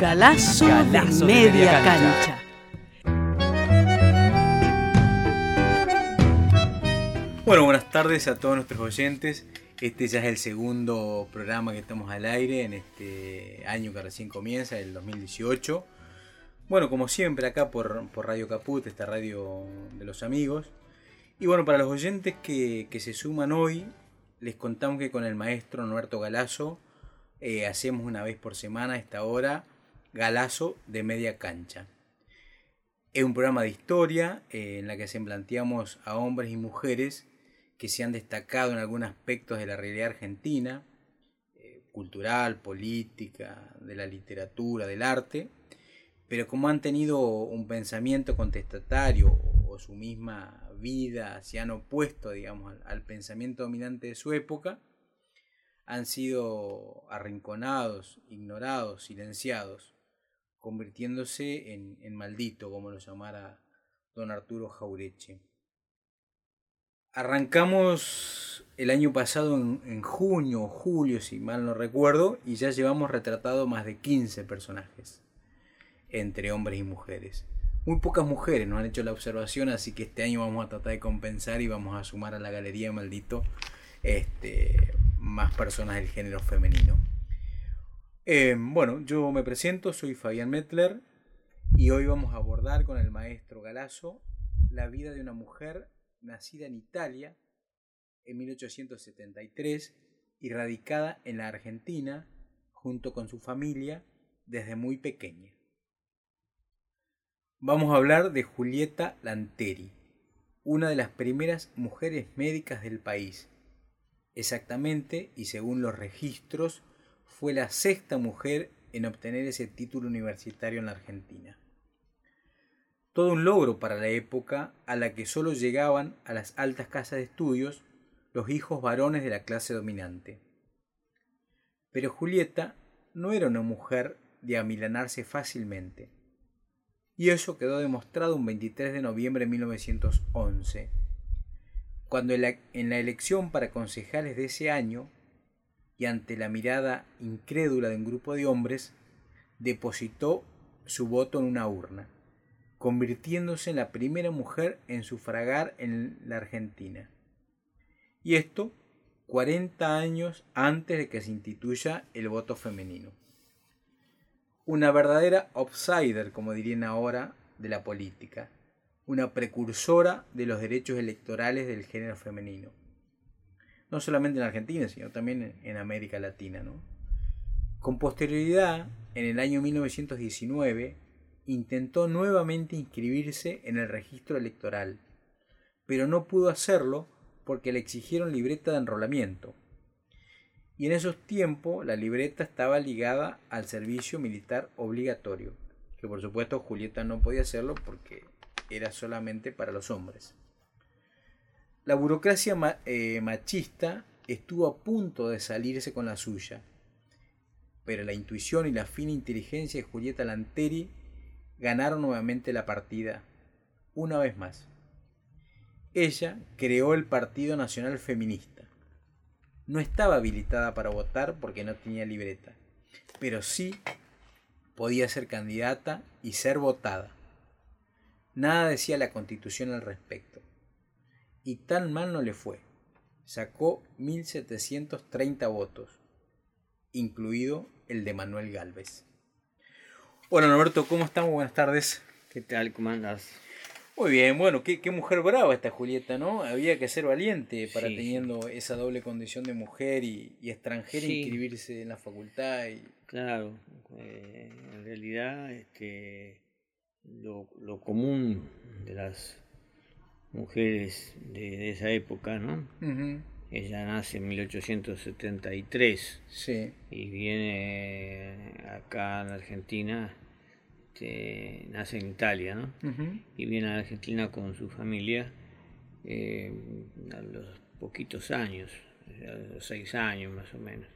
Galazo, Galazo de de media, media cancha. cancha. Bueno, buenas tardes a todos nuestros oyentes. Este ya es el segundo programa que estamos al aire en este año que recién comienza, el 2018. Bueno, como siempre acá por, por Radio Caput, esta radio de los amigos. Y bueno, para los oyentes que, que se suman hoy, les contamos que con el maestro Norberto Galazo eh, hacemos una vez por semana a esta hora Galazo de media cancha. Es un programa de historia eh, en la que se planteamos a hombres y mujeres que se han destacado en algunos aspectos de la realidad argentina, eh, cultural, política, de la literatura, del arte, pero como han tenido un pensamiento contestatario o su misma vida se han opuesto, digamos, al, al pensamiento dominante de su época, han sido arrinconados, ignorados, silenciados, convirtiéndose en, en maldito, como lo llamara don Arturo Jaureche. Arrancamos el año pasado en, en junio o julio, si mal no recuerdo, y ya llevamos retratado más de 15 personajes, entre hombres y mujeres. Muy pocas mujeres nos han hecho la observación, así que este año vamos a tratar de compensar y vamos a sumar a la galería maldito este, más personas del género femenino. Eh, bueno, yo me presento, soy Fabián Mettler y hoy vamos a abordar con el maestro Galazo la vida de una mujer nacida en Italia en 1873 y radicada en la Argentina junto con su familia desde muy pequeña. Vamos a hablar de Julieta Lanteri, una de las primeras mujeres médicas del país. Exactamente, y según los registros, fue la sexta mujer en obtener ese título universitario en la Argentina. Todo un logro para la época a la que solo llegaban a las altas casas de estudios los hijos varones de la clase dominante. Pero Julieta no era una mujer de amilanarse fácilmente. Y eso quedó demostrado un 23 de noviembre de 1911, cuando en la, en la elección para concejales de ese año, y ante la mirada incrédula de un grupo de hombres, depositó su voto en una urna, convirtiéndose en la primera mujer en sufragar en la Argentina. Y esto 40 años antes de que se instituya el voto femenino. Una verdadera outsider, como dirían ahora, de la política, una precursora de los derechos electorales del género femenino. No solamente en Argentina, sino también en América Latina. ¿no? Con posterioridad, en el año 1919, intentó nuevamente inscribirse en el registro electoral, pero no pudo hacerlo porque le exigieron libreta de enrolamiento. Y en esos tiempos la libreta estaba ligada al servicio militar obligatorio, que por supuesto Julieta no podía hacerlo porque era solamente para los hombres. La burocracia eh, machista estuvo a punto de salirse con la suya, pero la intuición y la fina inteligencia de Julieta Lanteri ganaron nuevamente la partida, una vez más. Ella creó el Partido Nacional Feminista. No estaba habilitada para votar porque no tenía libreta, pero sí podía ser candidata y ser votada. Nada decía la constitución al respecto. Y tan mal no le fue. Sacó 1730 votos, incluido el de Manuel Galvez. Hola Norberto, ¿cómo estamos? Buenas tardes. ¿Qué tal? ¿Cómo andas? Muy bien, bueno, qué, qué mujer brava esta Julieta, ¿no? Había que ser valiente para Sí, teniendo esa doble condición de mujer y, y extranjera Sí. inscribirse en la facultad. Y... Claro, eh, en realidad este, lo, lo común de las mujeres de, de esa época, ¿no? Ella nace en 1873 Sí. y viene acá en Argentina, este, nace en Italia, ¿no? Y viene a Argentina con su familia eh, a los poquitos años, a los seis años más o menos.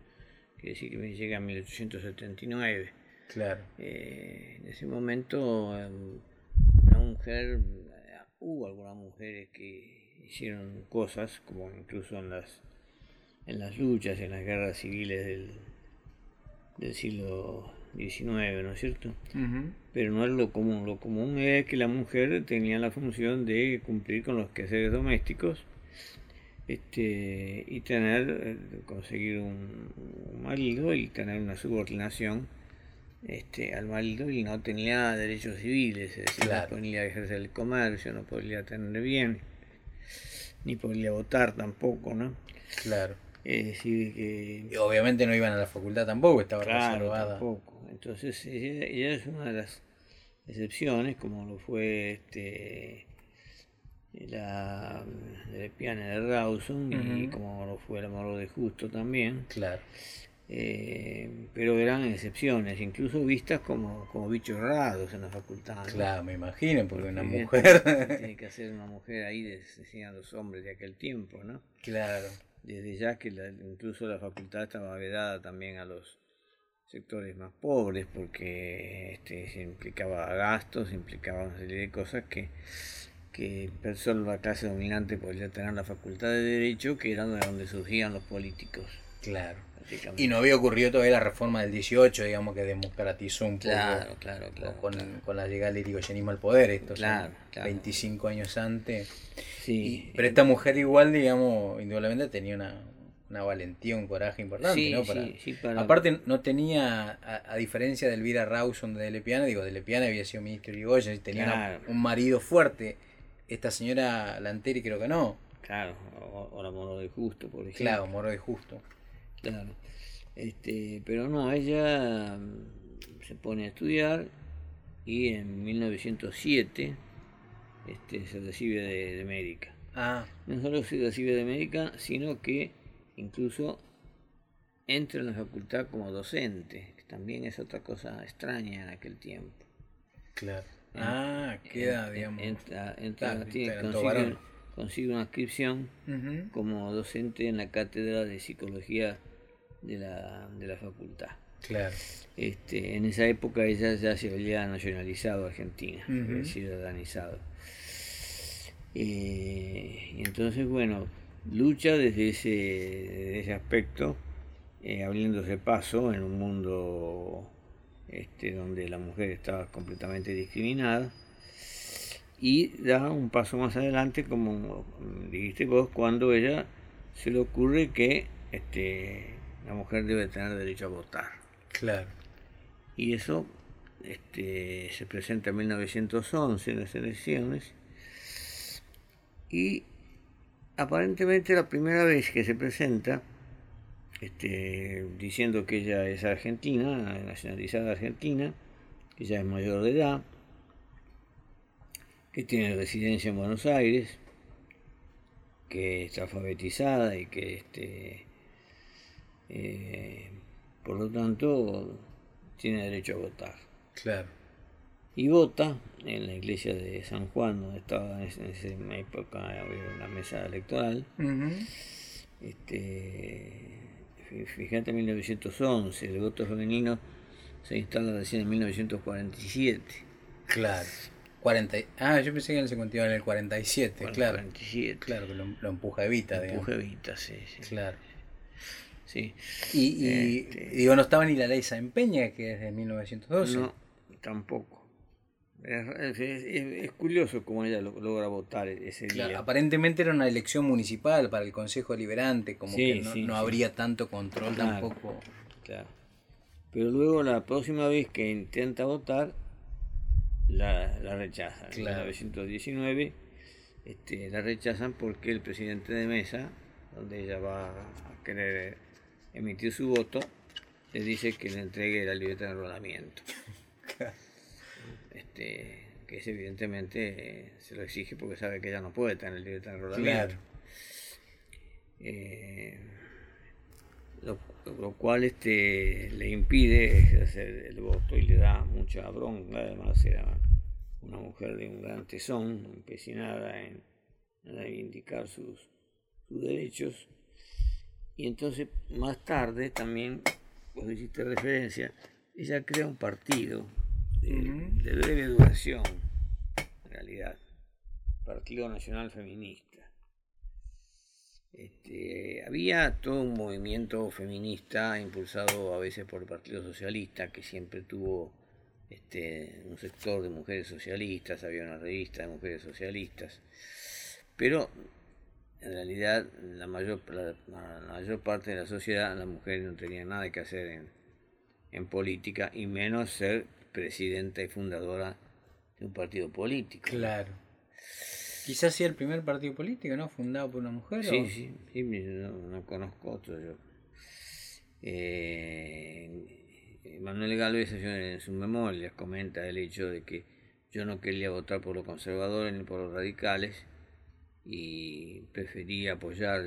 Quiere decir que llega en 1879. Claro. Eh, en ese momento, eh, una mujer, hubo algunas mujeres que hicieron cosas, como incluso en las, en las luchas, en las guerras civiles del, del siglo XIX, ¿no es cierto? Pero no es lo común. Lo común es que la mujer tenía la función de cumplir con los quehaceres domésticos este, y tener, eh, conseguir un, un marido y tener una subordinación este, al y no tenía derechos civiles, es decir, Claro. no podía ejercer el comercio, no podía tener bien, ni podía votar tampoco, ¿no? Claro. Es decir, que Y obviamente no iban a la facultad tampoco, estaba Claro, reservada. tampoco. Entonces ella, ella es una de las excepciones, como lo fue este la de Piana de Rawson y como lo fue la Moro de Justo también, Claro. Eh, pero eran excepciones, incluso vistas como, como bichos raros en la facultad. ¿no? Claro, me imagino, porque una mujer. Tiene que hacer una mujer ahí, decían los hombres de aquel tiempo, ¿no? claro. desde ya que la- incluso la facultad estaba vedada también a los sectores más pobres porque este, se implicaba gastos, implicaba una serie de cosas que, que solo la clase dominante podía tener la facultad de derecho que era de donde surgían los políticos. Claro. Prácticamente. Y no había ocurrido todavía la reforma del 18, digamos, que democratizó un poco Claro, claro, claro. con, claro. con la llegada del irigoyenismo al poder, esto Claro, claro. 25 años antes. Sí, Y- pero esta mujer igual, digamos, indudablemente tenía una, una valentía, un coraje importante, sí, ¿no? Para, sí, sí, para- Aparte no tenía, a, a diferencia de Elvira Rawson de Lepiana, digo, de Lepiana había sido ministro de Irigoyen y tenía una- un marido fuerte. Esta señora Lanteri creo que no. claro, o, o la Moro de Justo, por ejemplo. Claro, Moro de Justo. Claro. Este, pero no, ella mm, se pone a estudiar y en 1907 este, se recibe de, de médica. Ah, No solo se recibe de médica, sino que incluso entra en la facultad como docente, que también es otra cosa extraña en aquel tiempo. claro. Ah, queda, En- digamos. Entra, entra- Claro, tiene- claro, todo consigue, una inscripción como docente en la cátedra de psicología de la, de la facultad. Claro. Este, en esa época ella ya se había nacionalizado Argentina, Ujú. había ciudadanizado. Eh, y entonces, bueno, lucha desde ese, desde ese aspecto, eh, abriéndose paso en un mundo este, donde la mujer estaba completamente discriminada. Y da un paso más adelante, como dijiste vos, cuando ella se le ocurre que este, la mujer debe tener derecho a votar. Claro. Y eso este, se presenta en 1911 en las elecciones. Y aparentemente la primera vez que se presenta, este, diciendo que ella es argentina, nacionalizada argentina, que ella es mayor de edad, que tiene residencia en Buenos Aires, que está alfabetizada y que este, eh, por lo tanto tiene derecho a votar. Claro. Y vota en la iglesia de San Juan, donde estaba en esa época había una mesa electoral. Este, fí- fíjate, en 1911, el voto femenino se instala recién en 1947. Claro. 40, y- ah, yo pensé que en el 50 iba en el 47, Bueno, claro. 47. Claro, que lo, lo empuja Evita, digamos. Empuje Evita, sí, sí. Claro. Sí. Y, y, Este- y digo, no estaba ni la ley San Peña, que es de 1912. No, tampoco. Es, es- es- es curioso cómo ella lo- logra votar ese Claro, día. aparentemente era una elección municipal para el Consejo Deliberante, como Sí, que no, sí, no sí. habría tanto control Claro. tampoco. Claro. Pero luego la próxima vez que intenta votar, la, la rechazan. En Claro. 1919 este, la rechazan porque el presidente de mesa, donde ella va a querer emitir su voto, le dice que le entregue la libertad de enrolamiento. Este, que es evidentemente eh, se lo exige porque sabe que ella no puede tener libertad de enrolamiento. Claro. eh, lo, cual este, le impide hacer el voto y le da mucha bronca. Además, era una mujer de un gran tesón, empecinada en, reivindicar sus, derechos. Y entonces, más tarde, también, vos hiciste referencia, ella crea un partido de breve duración, en realidad, Partido Nacional Feminista. Este, había todo un movimiento feminista impulsado a veces por el Partido Socialista, que siempre tuvo este, un sector de mujeres socialistas, había una revista de mujeres socialistas, pero en realidad la mayor, la, mayor parte de la sociedad, las mujeres no tenían nada que hacer en, en política y menos ser presidenta y fundadora de un partido político. Claro. Quizás sea el primer partido político, ¿no? Fundado por una mujer. Sí, sí, sí no, conozco otro yo. Eh, Manuel Galvez en sus memorias comenta el hecho de que yo no quería votar por los conservadores ni por los radicales y prefería apoyar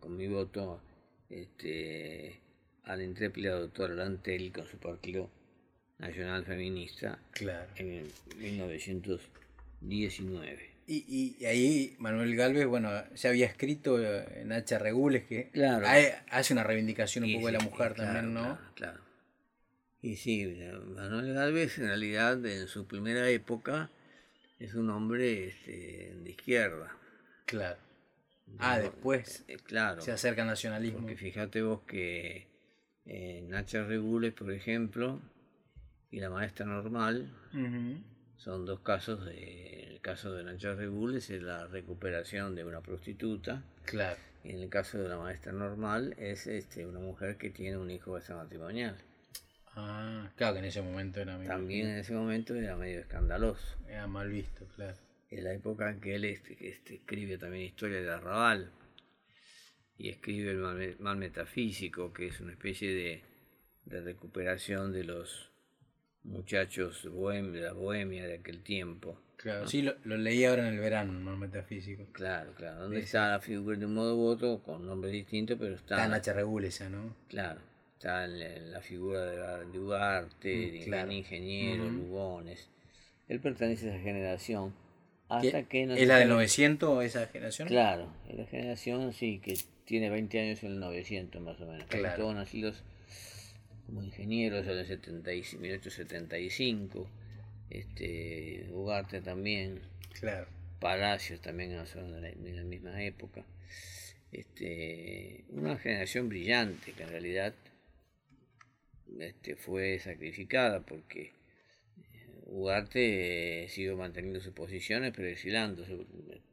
con mi voto este, a la intrépida doctora con su partido nacional feminista claro. en 1919. Y, y, ahí Manuel Galvez, bueno, ya había escrito en H. Regules que claro. hace una reivindicación un poco de la mujer también, ¿no? Claro, Y sí, Manuel Galvez en realidad en su primera época es un hombre este, de izquierda. Claro. Ah, después eh, claro, se acerca al nacionalismo. Porque fíjate vos que en H. Regules, por ejemplo, y la maestra normal, son dos casos de el caso de Nacho Regules es la recuperación de una prostituta claro y en el caso de la maestra normal es este una mujer que tiene un hijo extramatrimonial ah claro que en ese momento era medio también en ese momento era medio escandaloso era mal visto claro en la época en que él este, este escribe también historia de Arrabal y escribe el mal, metafísico que es una especie de, de recuperación de los muchachos de la bohemia de aquel tiempo. Claro, sí, lo, leí ahora en el verano, no metafísico. Claro, claro. ¿Dónde está la figura de un modo voto con nombre distinto, pero está. Está en H. Regulesa, ¿no? Claro. Está en la, figura de, Ugarte, mm, de ingeniero, Lugones. Él pertenece a esa generación. Hasta que ¿Es la del 900 esa generación? Claro, es la generación, sí, que tiene 20 años en el 900 más o menos. Claro. Todos nacidos como ingenieros en el 1875, este, Ugarte también, claro. Palacios también en la, misma época. Este, una generación brillante que en realidad este, fue sacrificada porque Ugarte eh, siguió manteniendo sus posiciones pero exiliándose,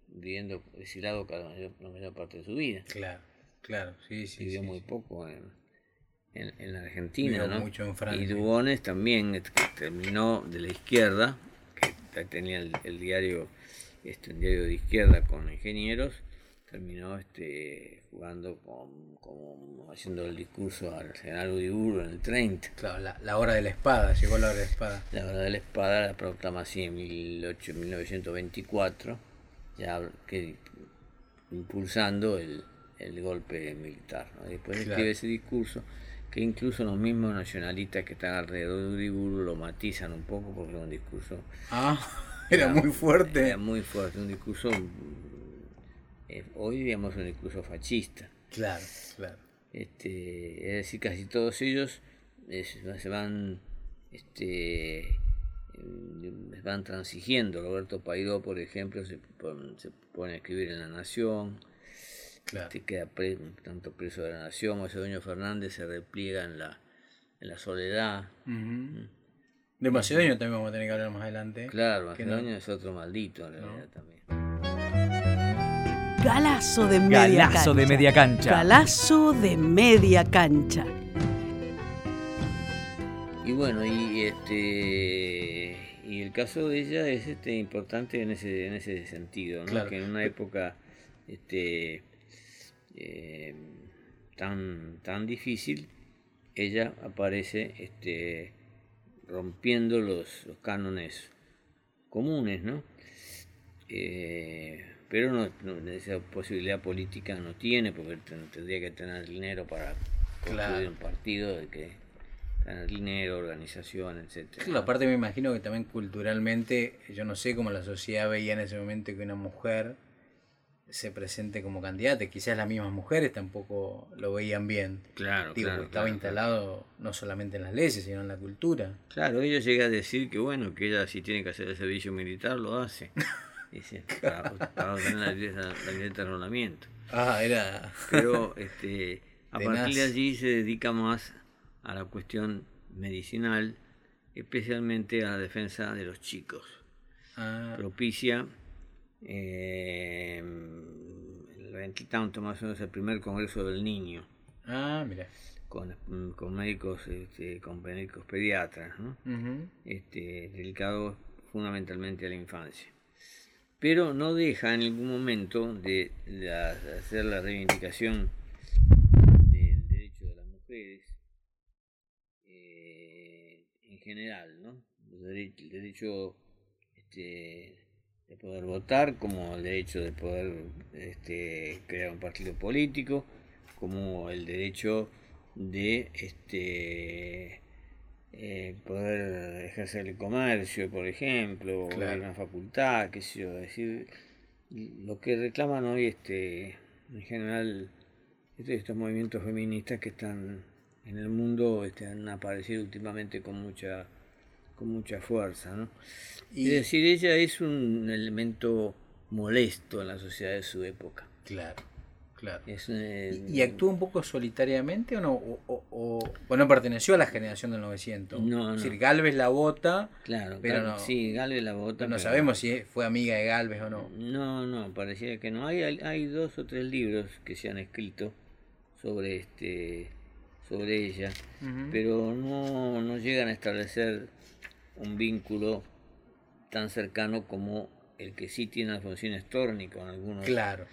viviendo exilado cada la mayor parte de su vida. Claro, claro, sí, sí. Vivió muy poco en, en, la Argentina, ¿no? Mucho en Francia. Y Dubones también que terminó de la izquierda, que tenía el, diario, este, diario de izquierda con ingenieros, terminó este, jugando como haciendo el discurso al general Udiburo en el 30. Claro, la, hora de la espada, llegó la hora de la espada. La hora de la espada la proclama así en 1924, ya que impulsando el, golpe militar. Después escribe ese discurso que incluso los mismos nacionalistas que están alrededor de Uriburu lo matizan un poco porque es un discurso... Ah, era, muy fuerte. Era muy fuerte, un discurso... Eh, hoy diríamos un discurso fascista. Claro, claro. Este, es decir, casi todos ellos se van este, van transigiendo. Roberto Pairó, por ejemplo, se, se pone a escribir en La Nación Claro. queda tanto preso de la nación, Macedonio Fernández se repliega en la, en la soledad. Mm. De Macedonio también vamos a tener que hablar más adelante. Claro, Macedonio es otro maldito en realidad también. Galazo de media Galazo de media cancha. Galazo de media cancha. Y bueno, y este y el caso de ella es este importante en ese, en ese sentido, ¿no? que en una época este eh, tan, tan difícil, ella aparece este, rompiendo los, cánones comunes, ¿no? Eh, pero no, esa posibilidad política no tiene, porque tendría que tener dinero para construir un partido, de que tener dinero, organización, etcétera. Claro, aparte me imagino que también culturalmente, yo no sé cómo la sociedad veía en ese momento que una mujer se presente como candidata. Quizás las mismas mujeres tampoco lo veían bien. Claro, Digo, claro, estaba claro, instalado no solamente en las leyes, sino en la cultura. Claro, ella llega a decir que bueno, que ella si tiene que hacer el servicio militar lo hace. Para, para obtener la licencia la de. Ah, era. Pero este, a Tenaz. partir de allí se dedica más a la cuestión medicinal, especialmente a la defensa de los chicos. Ah, Propicia eh, el 20 tanto más o menos el primer congreso del niño ah mira. con, con médicos este, con médicos pediatras ¿no? Este, dedicado fundamentalmente a la infancia. Pero no deja en ningún momento de, hacer la reivindicación del derecho de las mujeres eh, en general, ¿no? El derecho este, de poder votar, como el derecho de poder este, crear un partido político, como el derecho de este, eh, poder ejercer el comercio, por ejemplo, o Claro. a una facultad, qué sé yo, decir, lo que reclaman hoy este, en general este- estos movimientos feministas que están en el mundo este, han aparecido últimamente con mucha con mucha fuerza, ¿no? Y- Es decir, ella es un elemento molesto en la sociedad de su época. Claro, claro. Es, eh, ¿Y, y actúa un poco solitariamente o no? O, o- o- bueno, perteneció a la generación del 900. No, no. Es decir, Galvez la vota, Claro, pero Gal- no- sí, Galvez la pero no pero- sabemos si fue amiga de Galvez o no. No, no, parecía que no. Hay, hay dos o tres libros que se han escrito sobre este sobre ella, pero no, no llegan a establecer un vínculo tan cercano como el que sí tiene Alfonsín Storni con algunos. Claro,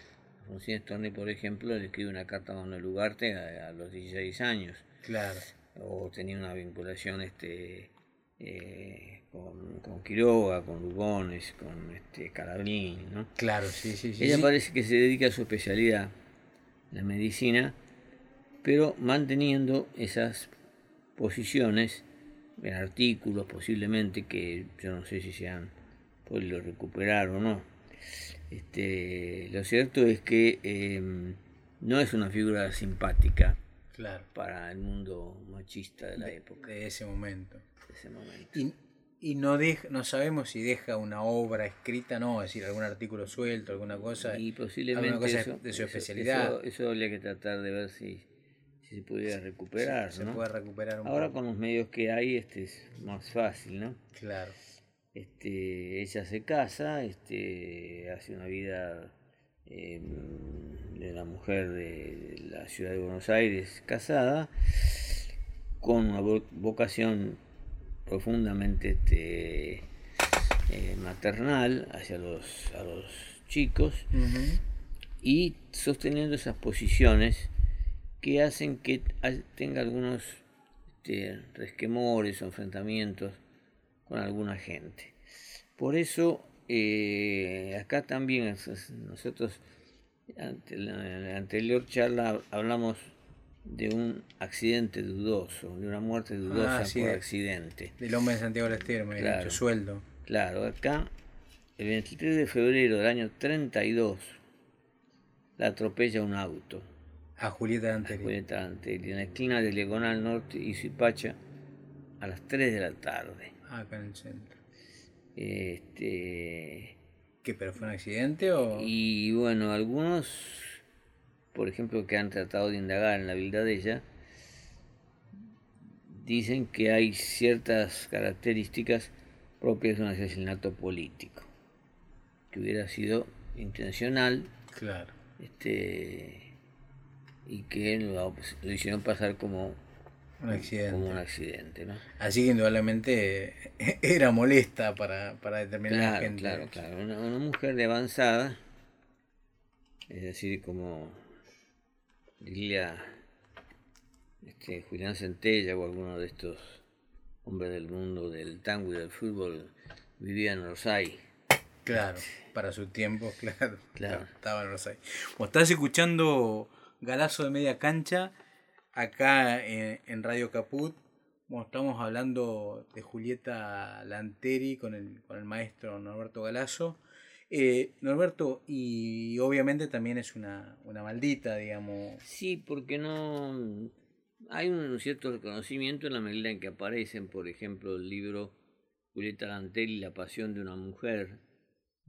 Alfonsín Storni, por ejemplo, le escribe una carta a Manuel Ugarte a, a los 16 años, claro. o tenía una vinculación este eh, con, con Quiroga, con Lugones, con este Calabrini, ¿no? Claro, sí, sí, sí. Ella sí. parece que se dedica a su especialidad, la medicina, pero manteniendo esas posiciones en artículos posiblemente que yo no sé si se han podido recuperar o no. Este, lo cierto es que em, no es una figura simpática Claro, para el mundo machista de la época, de ese momento. de ese momento. Y, y no, deja, no sabemos si deja una obra escrita, no, es decir, algún artículo suelto, alguna cosa. Y posiblemente alguna cosa eso, de su eso- especialidad. Eso, eso habría que tratar de ver si, si se pudiera recuperar. se ¿no? puede recuperar un Ahora poco. con los medios que hay este es más fácil, ¿no? Claro, Este, ella se casa, este, hace una vida eh, de la mujer de la ciudad de Buenos Aires casada, con una vo- vocación profundamente este, eh, maternal hacia los, a los chicos Ujú. y sosteniendo esas posiciones que hacen que tenga algunos este, resquemores o enfrentamientos con alguna gente. Por eso, eh, acá también nosotros, ante la, en la anterior charla hablamos de un accidente dudoso, de una muerte dudosa Ah, sí, por de- accidente. del hombre de Santiago del Estero, me Claro. dicho, sueldo. Claro, acá, el 23 de febrero del año 32, la atropella un auto. A Julieta Danteri. Julieta Antelli, en la esquina de Diagonal Norte y Suipacha a las 3 de la tarde. Ah, acá en el centro. Este, ¿Qué, pero fue un accidente o...? y bueno, algunos, por ejemplo, que han tratado de indagar en la vida de ella, dicen que hay ciertas características propias de un asesinato político, que hubiera sido intencional Claro. este y que lo, lo hicieron pasar como, Un accidente. como un accidente, ¿no? Así que indudablemente era molesta para, para determinada Claro, gente. claro, claro. Una, una mujer de avanzada, es decir, como diría este, Julián Centella o alguno de estos hombres del mundo del tango y del fútbol, vivía en Rosay. Claro, para su tiempo, claro. Claro. Estaba en años. Como estás escuchando Galazo de Media Cancha, acá en, en Radio Caput, estamos hablando de Julieta Lanteri con el, con el maestro Norberto Galazo. Eh, Norberto, y obviamente también es una, una maldita, digamos. Sí, porque no hay un cierto reconocimiento en la medida en que aparecen, por ejemplo, el libro Julieta Lanteri, La pasión de una mujer,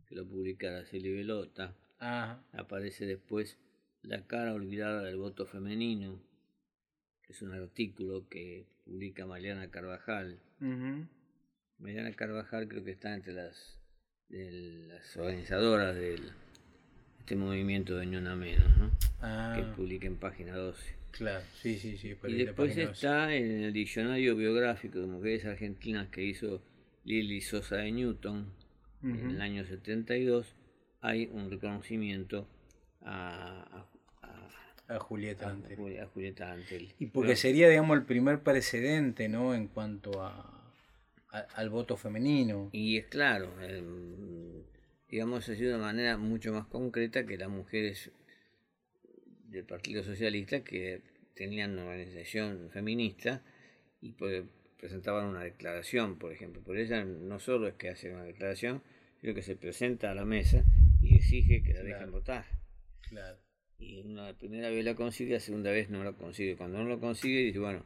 que lo publica Araceli Velota. Aparece después La cara olvidada del voto femenino, es un artículo que publica Mariana Carvajal. Mariana Carvajal creo que está entre las, de las organizadoras de este movimiento de Una Menos, ¿no? ah, que publica en página 12. claro, sí, sí, sí. Y después está en el diccionario biográfico de mujeres argentinas que hizo Lili Sosa de Newton en el año 72, hay un reconocimiento a, a- Julieta a Antel. Y porque sería, digamos, el primer precedente, ¿no? En cuanto a, a- al voto femenino. Y es claro, em, digamos así de una manera mucho más concreta que las mujeres del Partido Socialista que tenían una organización feminista y pues, presentaban una declaración, por ejemplo. Por ella no solo es que hace una declaración, sino que se presenta a la mesa y exige que la dejen votar. Claro. Y una primera vez la consigue, la segunda vez no lo consigue. Cuando no lo consigue, dice, bueno,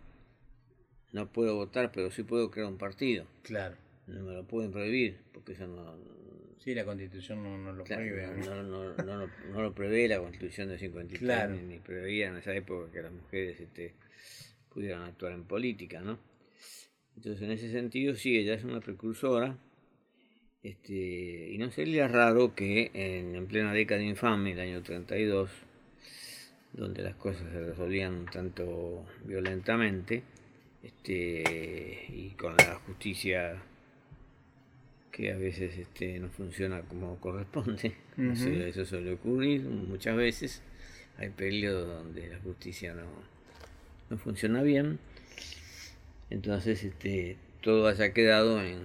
no puedo votar, pero sí puedo crear un partido. Claro. No me lo pueden prohibir, porque eso no, Sí, la constitución no, no lo Claro, prohíbe. no, no, no, no, lo- no lo prevé la constitución de 53, Claro. ni, ni preveía en esa época que las mujeres este, pudieran actuar en política, ¿no? Entonces, en ese sentido, sí, ella es una precursora, este, y no sería raro que en, en plena década infame, el año 32, donde las cosas se resolvían un tanto violentamente, este, y con la justicia que a veces este, no funciona como corresponde. Ujú. Eso- Eso suele ocurrir muchas veces. Hay periodos donde la justicia no, no funciona bien. Entonces este, todo haya quedado en,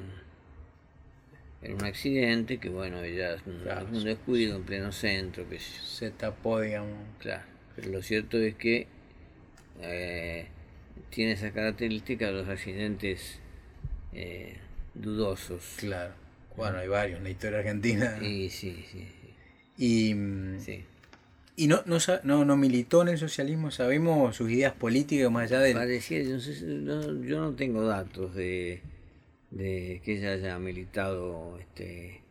en un accidente, que bueno, un, Claro. un descuido en pleno centro, que Se tapó, digamos. Claro, pero lo cierto es que eh, tiene esa característica de los accidentes eh, dudosos. Claro. Bueno, hay varios en la historia argentina. Y sí, sí, Y, sí. y no, no, no, no militó en el socialismo, sabemos sus ideas políticas más allá del... Parecía, yo no, sé si- no- yo no tengo datos de, de que ella haya militado este,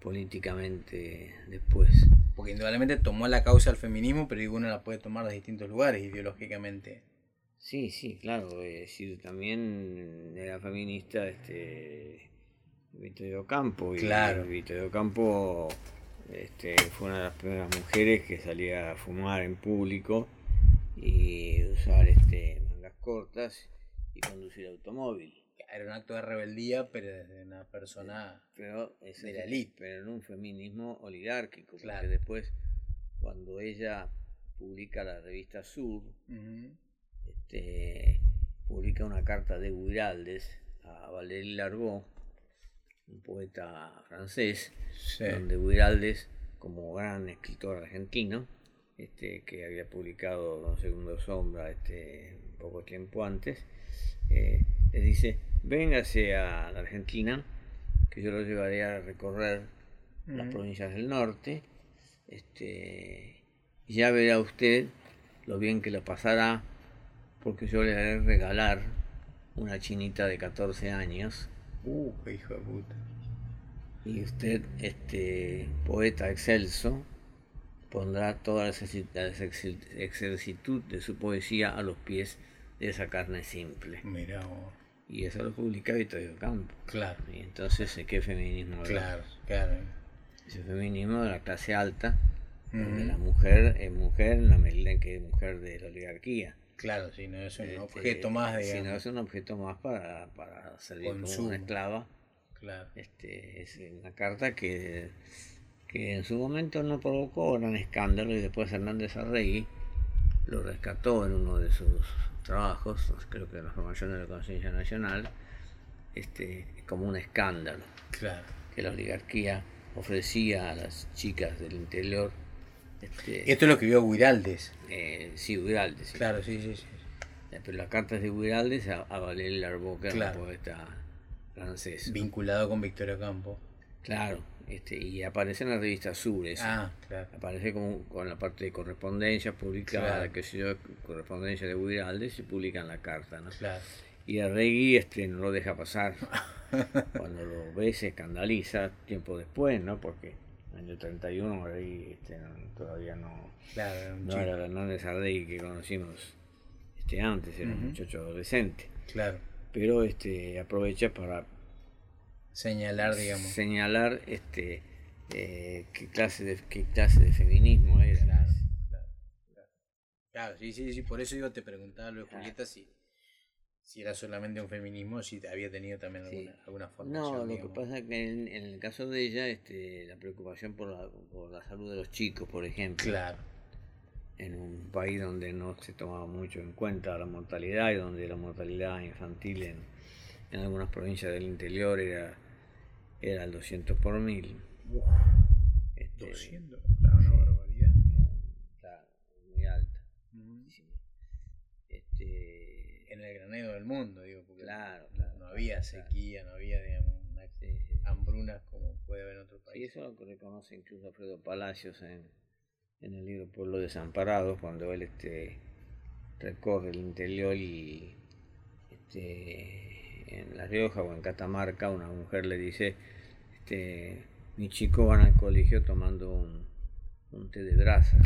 políticamente después. Porque indudablemente tomó la causa del feminismo, pero uno la puede tomar de distintos lugares ideológicamente. Sí, sí, claro. Es decir, también era feminista este Vittorio Campo. Y Claro. Vittorio Campo este, fue una de las primeras mujeres que salía a fumar en público y usar este, mangas cortas y conducir automóvil. Era un acto de rebeldía, pero desde una persona... Pero, De la élite. pero en un feminismo oligárquico. Claro. Porque después, cuando ella publica la revista Sur, este, publica una carta de Guiraldes a Valéry Largot, un poeta francés, Sí. donde Guiraldes, como gran escritor argentino, este, que había publicado Don Segundo Sombra este, poco tiempo antes, eh, les dice, véngase a la Argentina, que yo lo llevaré a recorrer las Ujú. provincias del norte, este, ya verá usted lo bien que lo pasará, porque yo le haré regalar una chinita de 14 años, Uh, qué hijo de puta. y usted, este poeta excelso, pondrá toda la la exercitud de su poesía a los pies de esa carne simple. Mira, vos. Y eso lo publica Vittorio Campo. claro, Y entonces, ¿de qué feminismo hablamos? claro, claro. Es el feminismo de la clase alta, donde Ujú. la mujer es mujer en la medida en que es mujer de la oligarquía. Claro, si no es un Este, objeto más, Si no digamos. es un objeto más para, para servir como una esclava. Claro. Este, es una carta que, que en su momento no provocó gran escándalo y después Hernández Arregui lo rescató en uno de sus trabajos, creo que la formación de la conciencia nacional, este, como un escándalo, Claro. que la oligarquía ofrecía a las chicas del interior. Este, Esto es lo que vio Guiraldes. eh, sí, Guiraldes. sí. Claro, sí, sí, sí. Eh, Pero las cartas de Guiraldes a, a Valérie Larbo, que era Claro. poeta francesa. Vinculado con Victoria Campo. Claro, este, y aparece en la revista Sur. eso. Ah, claro. Aparece con, con la parte de correspondencia publicada, Claro. que sé yo, correspondencia de Guiraldes, y publican la carta, ¿no? Claro. Y a Regui este, no lo deja pasar. Cuando lo ve se escandaliza tiempo después, ¿no? Porque en el año 31 Regui este, no- todavía no, Claro, era un no era el Hernández Arregui que conocimos este, antes, era un Ujú. muchacho adolescente. Claro. Pero este, aprovecha para Señalar, digamos. señalar este, eh, qué, clase de, qué clase de feminismo era. Claro, claro, claro. Claro, sí, sí, sí, por eso yo te preguntaba Claro. Julieta si, si era solamente un feminismo, si había tenido también Sí. alguna, alguna formación. No, lo que pasa es que en, en el caso de ella, este, la preocupación por la, por la salud de los chicos, por ejemplo, Claro, en un país donde no se tomaba mucho en cuenta la mortalidad y donde la mortalidad infantil en, en algunas provincias del interior era, era el 200 por mil. Este, 200, claro, una barbaridad. Muy alta. Mm. Este, En el granero del mundo, digo, porque Claro, claro, no había claro. sequía, no había, digamos, una hambrunas como puede haber en otros Y países. eso lo reconoce incluso Alfredo Palacios en, en el libro Pueblo Desamparado, cuando él este, recorre el interior y este, en La Rioja o en Catamarca una mujer le dice, este, mi chico van al colegio tomando un, un té de brasa.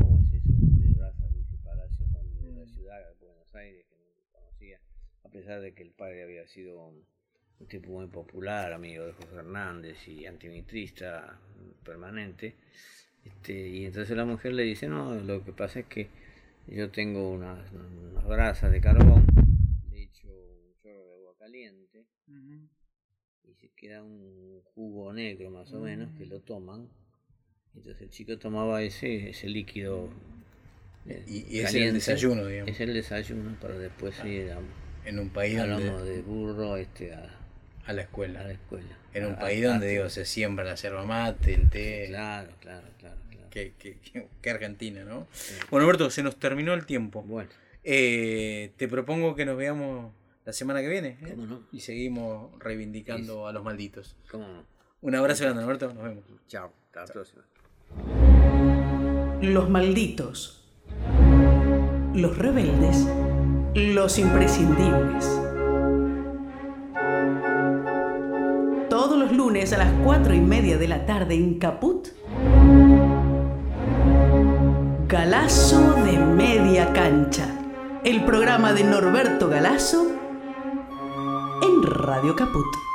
¿Cómo es eso? Un té de brasa, dice Palacios, hombre de la Mm. ciudad de Buenos Aires, que no conocía, a pesar de que el padre había sido un, un tipo muy popular, amigo de José Hernández y antimitrista permanente. Este, y entonces la mujer le dice, no, lo que pasa es que yo tengo unas, unas brasas de carbón, le echo un chorro de agua caliente. Y se queda un jugo negro más o menos que Mm. lo toman. Entonces el chico tomaba ese, ese líquido. eh, Y, y ese es el desayuno, digamos. Es el desayuno para después ir a, En un país a donde, de burro este, a, a la a escuela. la escuela. En un A- país a- donde, a- digo, se siembra la yerba mate, el té. Claro, claro, claro. claro. Que, que, que- que Argentina, ¿no? Sí. Bueno, Alberto, se nos terminó el tiempo. Bueno, Eh, te propongo que nos veamos la semana que viene. ¿eh? ¿Cómo no? Y seguimos reivindicando a los malditos. ¿cómo no? Un abrazo grande, Alberto. Nos vemos. Chao, hasta la próxima. Los malditos. Los rebeldes. Los imprescindibles. Todos los lunes a las cuatro y media de la tarde en Caput. Galazo de media cancha. El programa de Norberto Galazo Radio Caput.